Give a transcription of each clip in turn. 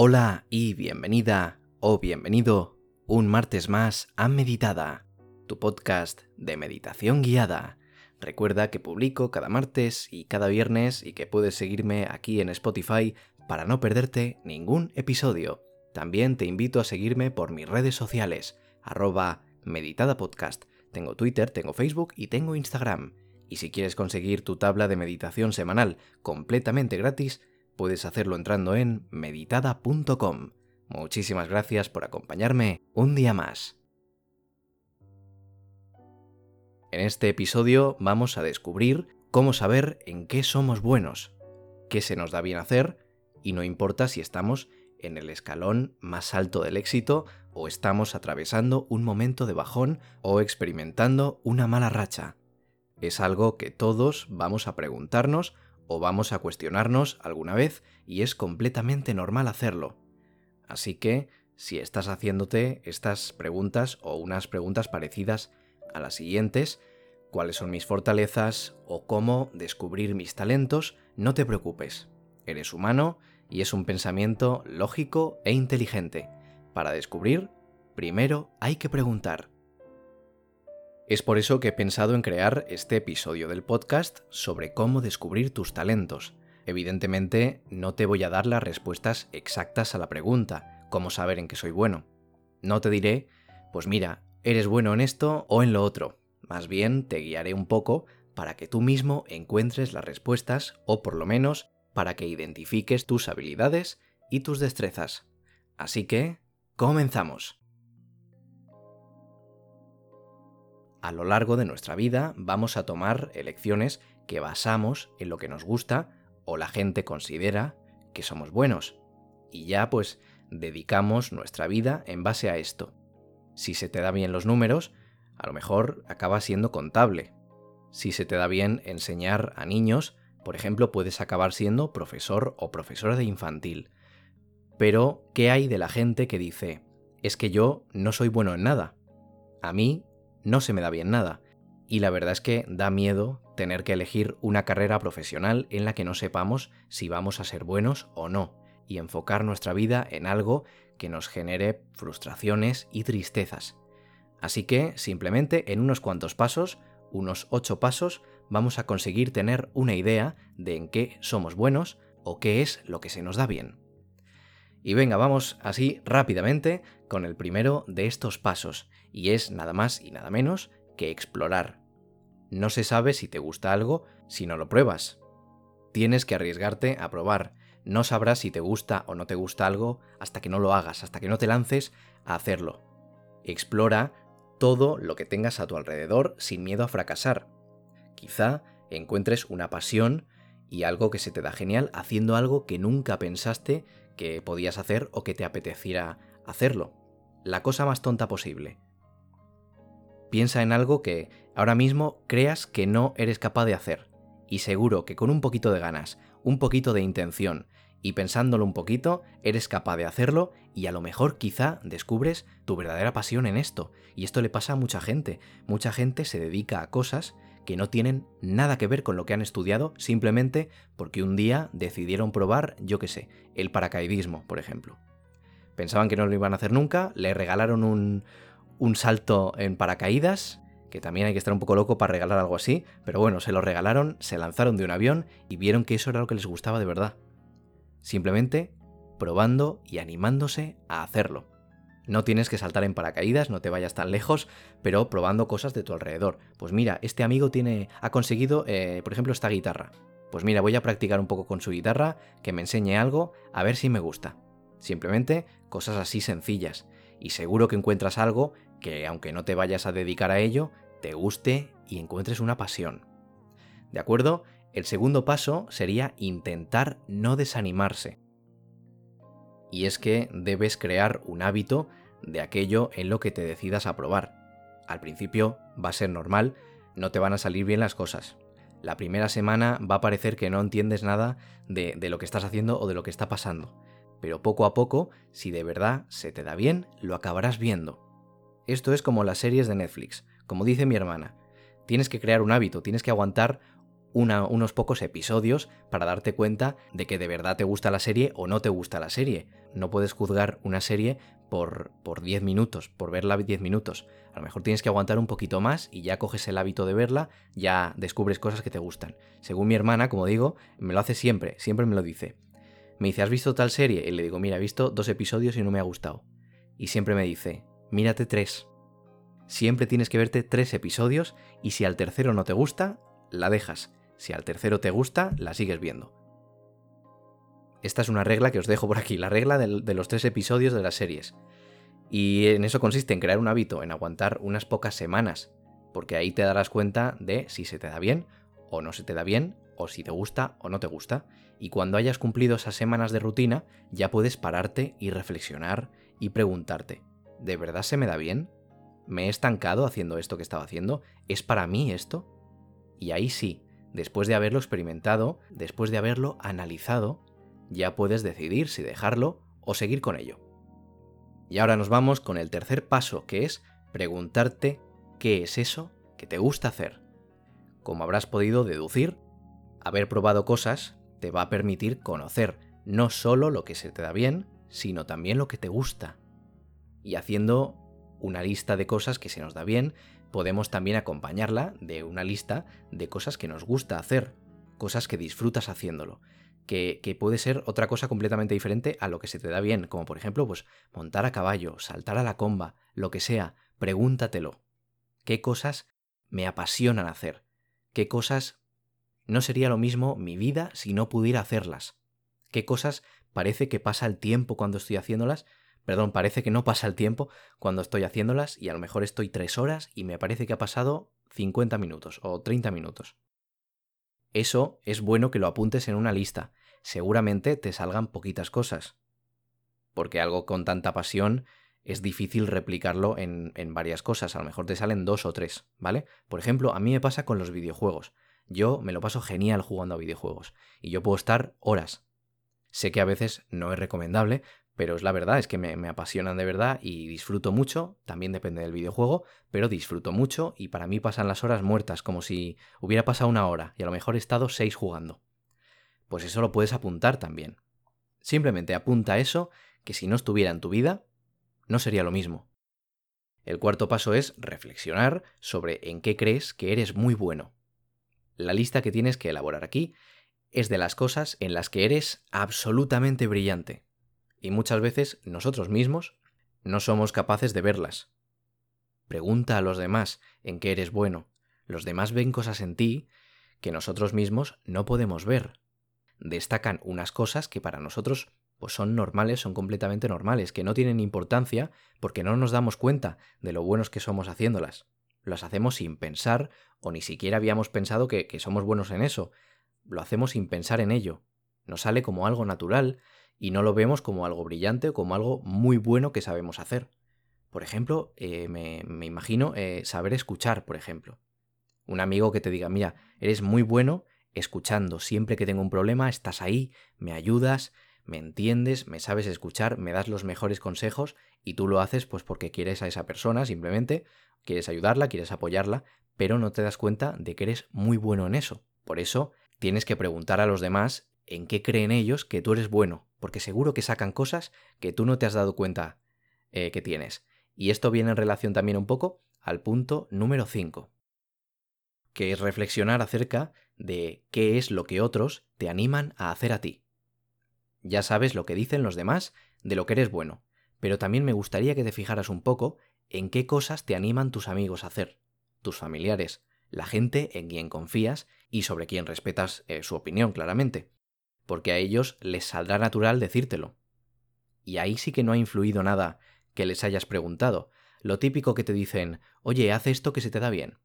Hola y bienvenida o bienvenido un martes más a Meditada, tu podcast de meditación guiada. Recuerda que publico cada martes y cada viernes y que puedes seguirme aquí en Spotify para no perderte ningún episodio. También te invito a seguirme por mis redes sociales, arroba meditadapodcast. Tengo Twitter, tengo Facebook y tengo Instagram. Y si quieres conseguir tu tabla de meditación semanal completamente gratis, puedes hacerlo entrando en meditada.com. Muchísimas gracias por acompañarme un día más. En este episodio vamos a descubrir cómo saber en qué somos buenos, qué se nos da bien hacer, y no importa si estamos en el escalón más alto del éxito o estamos atravesando un momento de bajón o experimentando una mala racha. Es algo que todos vamos a preguntarnos o vamos a cuestionarnos alguna vez y es completamente normal hacerlo. Así que, si estás haciéndote estas preguntas o unas preguntas parecidas a las siguientes, cuáles son mis fortalezas o cómo descubrir mis talentos, no te preocupes. Eres humano y es un pensamiento lógico e inteligente. Para descubrir, primero hay que preguntar. Es por eso que he pensado en crear este episodio del podcast sobre cómo descubrir tus talentos. Evidentemente, no te voy a dar las respuestas exactas a la pregunta, cómo saber en qué soy bueno. No te diré, pues mira, eres bueno en esto o en lo otro. Más bien te guiaré un poco para que tú mismo encuentres las respuestas o por lo menos para que identifiques tus habilidades y tus destrezas. Así que, comenzamos. A lo largo de nuestra vida vamos a tomar elecciones que basamos en lo que nos gusta o la gente considera que somos buenos. Y ya pues dedicamos nuestra vida en base a esto. Si se te da bien los números, a lo mejor acaba siendo contable. Si se te da bien enseñar a niños, por ejemplo, puedes acabar siendo profesor o profesora de infantil. Pero, ¿qué hay de la gente que dice, es que yo no soy bueno en nada? A mí no se me da bien nada. Y la verdad es que da miedo tener que elegir una carrera profesional en la que no sepamos si vamos a ser buenos o no, y enfocar nuestra vida en algo que nos genere frustraciones y tristezas. Así que, simplemente, en unos cuantos pasos, unos ocho pasos, vamos a conseguir tener una idea de en qué somos buenos o qué es lo que se nos da bien. Y venga, vamos así rápidamente con el primero de estos pasos, y es nada más y nada menos que explorar. No se sabe si te gusta algo si no lo pruebas. Tienes que arriesgarte a probar. No sabrás si te gusta o no te gusta algo hasta que no lo hagas, hasta que no te lances a hacerlo. Explora todo lo que tengas a tu alrededor sin miedo a fracasar. Quizá encuentres una pasión y algo que se te da genial haciendo algo que nunca pensaste que podías hacer o que te apeteciera hacerlo. La cosa más tonta posible. Piensa en algo que ahora mismo creas que no eres capaz de hacer. Y seguro que con un poquito de ganas, un poquito de intención y pensándolo un poquito, eres capaz de hacerlo y a lo mejor quizá descubres tu verdadera pasión en esto. Y esto le pasa a mucha gente. Mucha gente se dedica a cosas que no tienen nada que ver con lo que han estudiado simplemente porque un día decidieron probar, yo qué sé, el paracaidismo, por ejemplo. Pensaban que no lo iban a hacer nunca, le regalaron un, un salto en paracaídas, que también hay que estar un poco loco para regalar algo así, pero bueno, se lo regalaron, se lanzaron de un avión y vieron que eso era lo que les gustaba de verdad. Simplemente probando y animándose a hacerlo. No tienes que saltar en paracaídas, no te vayas tan lejos, pero probando cosas de tu alrededor. Pues mira, este amigo tiene, ha conseguido, eh, por ejemplo, esta guitarra. Pues mira, voy a practicar un poco con su guitarra, que me enseñe algo, a ver si me gusta. Simplemente cosas así sencillas. Y seguro que encuentras algo que, aunque no te vayas a dedicar a ello, te guste y encuentres una pasión. ¿De acuerdo? El segundo paso sería intentar no desanimarse y es que debes crear un hábito de aquello en lo que te decidas a probar. Al principio va a ser normal, no te van a salir bien las cosas. La primera semana va a parecer que no entiendes nada de, de, lo que estás haciendo o de lo que está pasando. Pero poco a poco, si de verdad se te da bien, lo acabarás viendo. Esto es como las series de Netflix. Como dice mi hermana, tienes que crear un hábito, tienes que aguantar unos pocos episodios para darte cuenta de que de verdad te gusta la serie o no te gusta la serie. No puedes juzgar una serie por, por 10 minutos, por verla 10 minutos. A lo mejor tienes que aguantar un poquito más y ya coges el hábito de verla, ya descubres cosas que te gustan. Según mi hermana, como digo, me lo hace siempre, siempre me lo dice. Me dice, ¿has visto tal serie? Y le digo, mira, he visto dos episodios y no me ha gustado. Y siempre me dice, mírate tres. Siempre tienes que verte tres episodios y si al tercero no te gusta, la dejas. Si al tercero te gusta, la sigues viendo. Esta es una regla que os dejo por aquí, la regla de los tres episodios de las series. Y en eso consiste en crear un hábito, en aguantar unas pocas semanas, porque ahí te darás cuenta de si se te da bien o no se te da bien, o si te gusta o no te gusta. Y cuando hayas cumplido esas semanas de rutina, ya puedes pararte y reflexionar y preguntarte, ¿de verdad se me da bien? ¿Me he estancado haciendo esto que estaba haciendo? ¿Es para mí esto? Y ahí sí, después de haberlo experimentado, después de haberlo analizado, ya puedes decidir si dejarlo o seguir con ello. Y ahora nos vamos con el tercer paso, que es preguntarte qué es eso que te gusta hacer. Como habrás podido deducir, haber probado cosas te va a permitir conocer no solo lo que se te da bien, sino también lo que te gusta. Y haciendo una lista de cosas que se nos da bien, podemos también acompañarla de una lista de cosas que nos gusta hacer, cosas que disfrutas haciéndolo, que, puede ser otra cosa completamente diferente a lo que se te da bien, como por ejemplo, pues montar a caballo, saltar a la comba, lo que sea, pregúntatelo. ¿Qué cosas me apasionan hacer? ¿Qué cosas no sería lo mismo mi vida si no pudiera hacerlas? ¿Qué cosas parece que pasa el tiempo cuando estoy haciéndolas Perdón, parece que no pasa el tiempo cuando estoy haciéndolas y a lo mejor estoy tres horas y me parece que ha pasado 50 minutos o 30 minutos. Eso es bueno que lo apuntes en una lista. Seguramente te salgan poquitas cosas. Porque algo con tanta pasión es difícil replicarlo en, en, varias cosas. A lo mejor te salen dos o tres, ¿vale? Por ejemplo, a mí me pasa con los videojuegos. Yo me lo paso genial jugando a videojuegos. Y yo puedo estar horas. Sé que a veces no es recomendable, pero es la verdad, es que me, apasionan de verdad y disfruto mucho, también depende del videojuego, pero disfruto mucho y para mí pasan las horas muertas, como si hubiera pasado una hora y a lo mejor he estado seis jugando. Pues eso lo puedes apuntar también. Simplemente apunta eso, que si no estuviera en tu vida, no sería lo mismo. El cuarto paso es reflexionar sobre en qué crees que eres muy bueno. La lista que tienes que elaborar aquí es de las cosas en las que eres absolutamente brillante y muchas veces nosotros mismos no somos capaces de verlas. Pregunta a los demás en qué eres bueno. Los demás ven cosas en ti que nosotros mismos no podemos ver. Destacan unas cosas que para nosotros pues son normales, son completamente normales, que no tienen importancia porque no nos damos cuenta de lo buenos que somos haciéndolas. Las hacemos sin pensar o ni siquiera habíamos pensado que, que somos buenos en eso. Lo hacemos sin pensar en ello. Nos sale como algo natural y no lo vemos como algo brillante o como algo muy bueno que sabemos hacer. Por ejemplo, eh, me, imagino eh, saber escuchar, por ejemplo. Un amigo que te diga, mira, eres muy bueno escuchando, siempre que tengo un problema estás ahí, me ayudas, me entiendes, me sabes escuchar, me das los mejores consejos y tú lo haces pues porque quieres a esa persona simplemente, quieres ayudarla, quieres apoyarla, pero no te das cuenta de que eres muy bueno en eso. Por eso tienes que preguntar a los demás en qué creen ellos que tú eres bueno, porque seguro que sacan cosas que tú no te has dado cuenta eh, que tienes. Y esto viene en relación también un poco al punto número 5, que es reflexionar acerca de qué es lo que otros te animan a hacer a ti. Ya sabes lo que dicen los demás de lo que eres bueno, pero también me gustaría que te fijaras un poco en qué cosas te animan tus amigos a hacer, tus familiares, la gente en quien confías y sobre quien respetas eh, su opinión, claramente porque a ellos les saldrá natural decírtelo. Y ahí sí que no ha influido nada que les hayas preguntado. Lo típico que te dicen, oye, haz esto que se te da bien.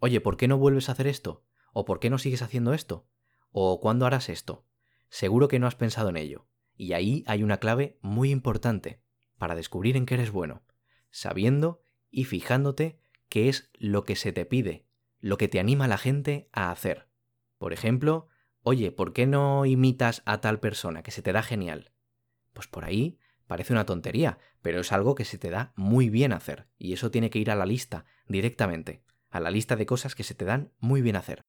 Oye, ¿por qué no vuelves a hacer esto? ¿O por qué no sigues haciendo esto? ¿O cuándo harás esto? Seguro que no has pensado en ello. Y ahí hay una clave muy importante para descubrir en qué eres bueno, sabiendo y fijándote qué es lo que se te pide, lo que te anima la gente a hacer. Por ejemplo, oye, ¿por qué no imitas a tal persona que se te da genial? Pues por ahí parece una tontería, pero es algo que se te da muy bien hacer, y eso tiene que ir a la lista directamente, a la lista de cosas que se te dan muy bien hacer.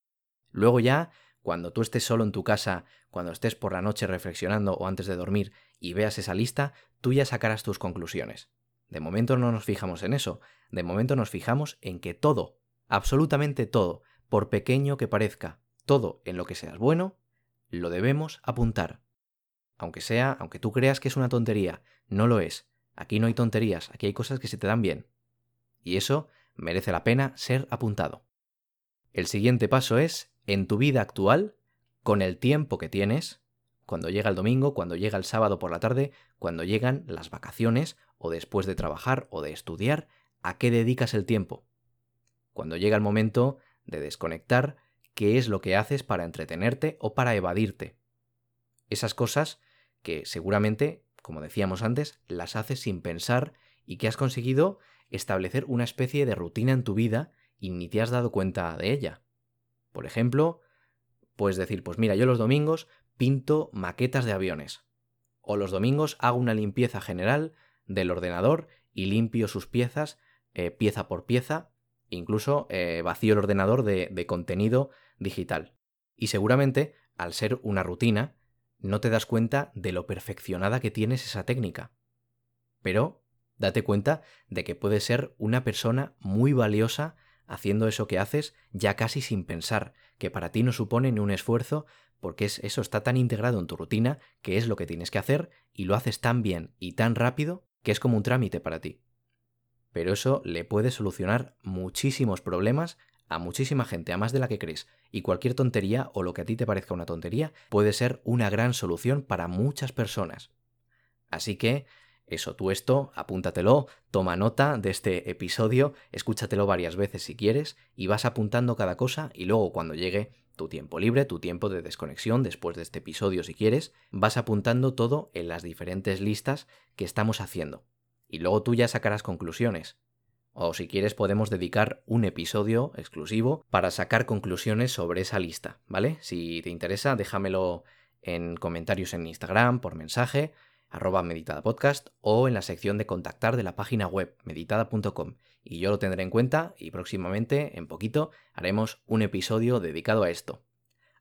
Luego ya, cuando tú estés solo en tu casa, cuando estés por la noche reflexionando o antes de dormir y veas esa lista, tú ya sacarás tus conclusiones. De momento no nos fijamos en eso, de momento nos fijamos en que todo, absolutamente todo, por pequeño que parezca, todo en lo que seas bueno, lo debemos apuntar. Aunque sea, aunque tú creas que es una tontería, no lo es. Aquí no hay tonterías, aquí hay cosas que se te dan bien. Y eso merece la pena ser apuntado. El siguiente paso es, en tu vida actual, con el tiempo que tienes, cuando llega el domingo, cuando llega el sábado por la tarde, cuando llegan las vacaciones o después de trabajar o de estudiar, ¿a qué dedicas el tiempo? Cuando llega el momento de desconectar, ¿qué es lo que haces para entretenerte o para evadirte? Esas cosas que seguramente, como decíamos antes, las haces sin pensar y que has conseguido establecer una especie de rutina en tu vida y ni te has dado cuenta de ella. Por ejemplo, puedes decir, pues mira, yo los domingos pinto maquetas de aviones. O los domingos hago una limpieza general del ordenador y limpio sus piezas eh, pieza por pieza, incluso eh, vacío el ordenador de, contenido digital. Y seguramente, al ser una rutina, no te das cuenta de lo perfeccionada que tienes esa técnica. Pero date cuenta de que puedes ser una persona muy valiosa haciendo eso que haces ya casi sin pensar, que para ti no supone ni un esfuerzo, porque es, eso está tan integrado en tu rutina que es lo que tienes que hacer y lo haces tan bien y tan rápido que es como un trámite para ti. Pero eso le puede solucionar muchísimos problemas a muchísima gente, a más de la que crees, y cualquier tontería o lo que a ti te parezca una tontería puede ser una gran solución para muchas personas. Así que eso, tú esto, apúntatelo, toma nota de este episodio, escúchatelo varias veces si quieres y vas apuntando cada cosa y luego cuando llegue tu tiempo libre, tu tiempo de desconexión después de este episodio si quieres, vas apuntando todo en las diferentes listas que estamos haciendo. Y luego tú ya sacarás conclusiones. O si quieres podemos dedicar un episodio exclusivo para sacar conclusiones sobre esa lista, ¿vale? Si te interesa, déjamelo en comentarios en Instagram, por mensaje, arroba meditadapodcast o en la sección de contactar de la página web meditada.com y yo lo tendré en cuenta y próximamente, en poquito, haremos un episodio dedicado a esto,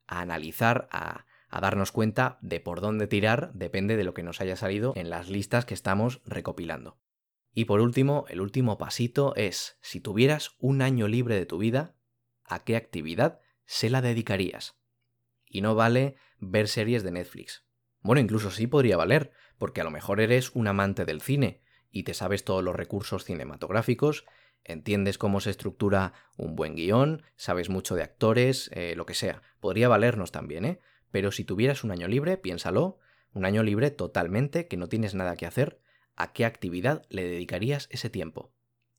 a analizar, a, a darnos cuenta de por dónde tirar, depende de lo que nos haya salido en las listas que estamos recopilando. Y por último, el último pasito es, si tuvieras un año libre de tu vida, ¿a qué actividad se la dedicarías? Y no vale ver series de Netflix. Bueno, incluso sí podría valer, porque a lo mejor eres un amante del cine y te sabes todos los recursos cinematográficos, entiendes cómo se estructura un buen guion, sabes mucho de actores, eh, lo que sea. Podría valernos también, ¿eh? Pero si tuvieras un año libre, piénsalo, un año libre totalmente, que no tienes nada que hacer, ¿a qué actividad le dedicarías ese tiempo?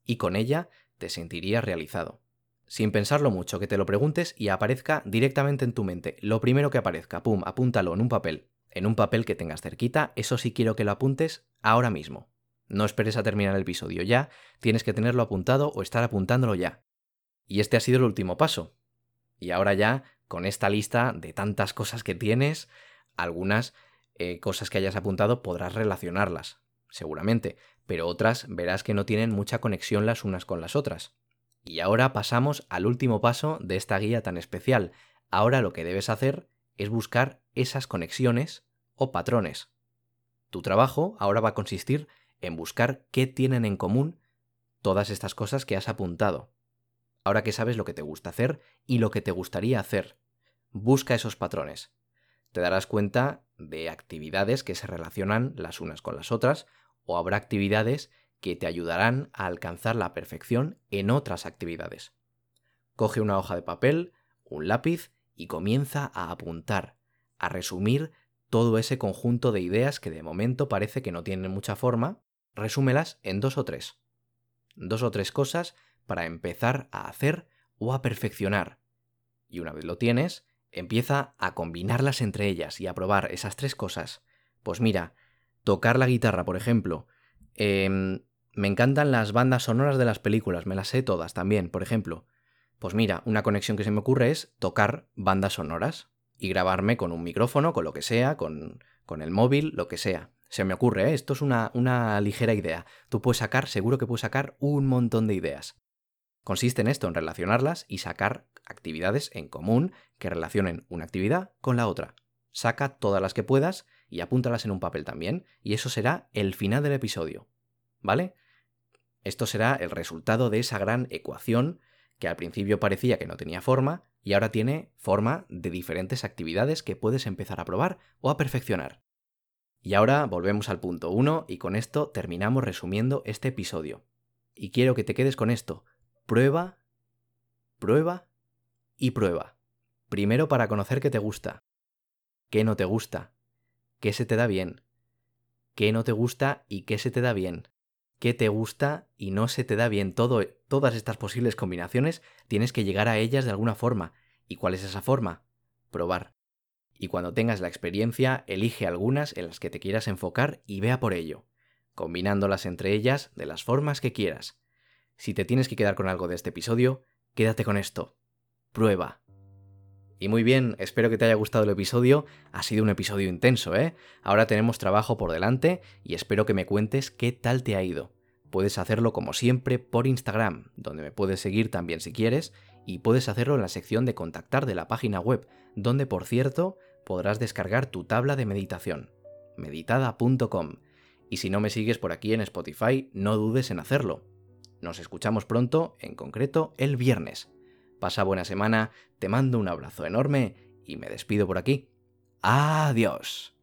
Y con ella te sentirías realizado. Sin pensarlo mucho, que te lo preguntes y aparezca directamente en tu mente. Lo primero que aparezca, pum, apúntalo en un papel en un papel que tengas cerquita, eso sí quiero que lo apuntes ahora mismo. No esperes a terminar el episodio ya, tienes que tenerlo apuntado o estar apuntándolo ya. Y este ha sido el último paso. Y ahora ya, con esta lista de tantas cosas que tienes, algunas eh, cosas que hayas apuntado podrás relacionarlas, seguramente, pero otras verás que no tienen mucha conexión las unas con las otras. Y ahora pasamos al último paso de esta guía tan especial. Ahora lo que debes hacer es buscar esas conexiones o patrones. Tu trabajo ahora va a consistir en buscar qué tienen en común todas estas cosas que has apuntado. Ahora que sabes lo que te gusta hacer y lo que te gustaría hacer, busca esos patrones. Te darás cuenta de actividades que se relacionan las unas con las otras o habrá actividades que te ayudarán a alcanzar la perfección en otras actividades. Coge una hoja de papel, un lápiz y comienza a apuntar, a resumir todo ese conjunto de ideas que de momento parece que no tienen mucha forma, resúmelas en dos o tres. Dos o tres cosas para empezar a hacer o a perfeccionar. Y una vez lo tienes, empieza a combinarlas entre ellas y a probar esas tres cosas. Pues mira, tocar la guitarra, por ejemplo. Em, me encantan las bandas sonoras de las películas, me las sé todas también, por ejemplo. Pues mira, una conexión que se me ocurre es tocar bandas sonoras y grabarme con un micrófono, con lo que sea, con, con el móvil, lo que sea. Se me ocurre, ¿eh? esto es una, una ligera idea. Tú puedes sacar, seguro que puedes sacar un montón de ideas. Consiste en esto, en relacionarlas y sacar actividades en común que relacionen una actividad con la otra. Saca todas las que puedas y apúntalas en un papel también, y eso será el final del episodio. ¿Vale? Esto será el resultado de esa gran ecuación que al principio parecía que no tenía forma y ahora tiene forma de diferentes actividades que puedes empezar a probar o a perfeccionar. Y ahora volvemos al punto 1 y con esto terminamos resumiendo este episodio. Y quiero que te quedes con esto. Prueba, prueba y prueba. Primero para conocer qué te gusta, qué no te gusta, qué se te da bien, qué no te gusta y qué se te da bien, qué te gusta y no se te da bien. Todas estas posibles combinaciones tienes que llegar a ellas de alguna forma. ¿Y cuál es esa forma? Probar. Y cuando tengas la experiencia, elige algunas en las que te quieras enfocar y vea por ello, combinándolas entre ellas de las formas que quieras. Si te tienes que quedar con algo de este episodio, quédate con esto. Prueba. Y muy bien, espero que te haya gustado el episodio. Ha sido un episodio intenso, ¿eh? Ahora tenemos trabajo por delante y espero que me cuentes qué tal te ha ido. Puedes hacerlo como siempre por Instagram, donde me puedes seguir también si quieres, y puedes hacerlo en la sección de contactar de la página web, donde por cierto podrás descargar tu tabla de meditación, meditada.com. Y si no me sigues por aquí en Spotify, no dudes en hacerlo. Nos escuchamos pronto, en concreto el viernes. Pasa buena semana, te mando un abrazo enorme y me despido por aquí. Adiós.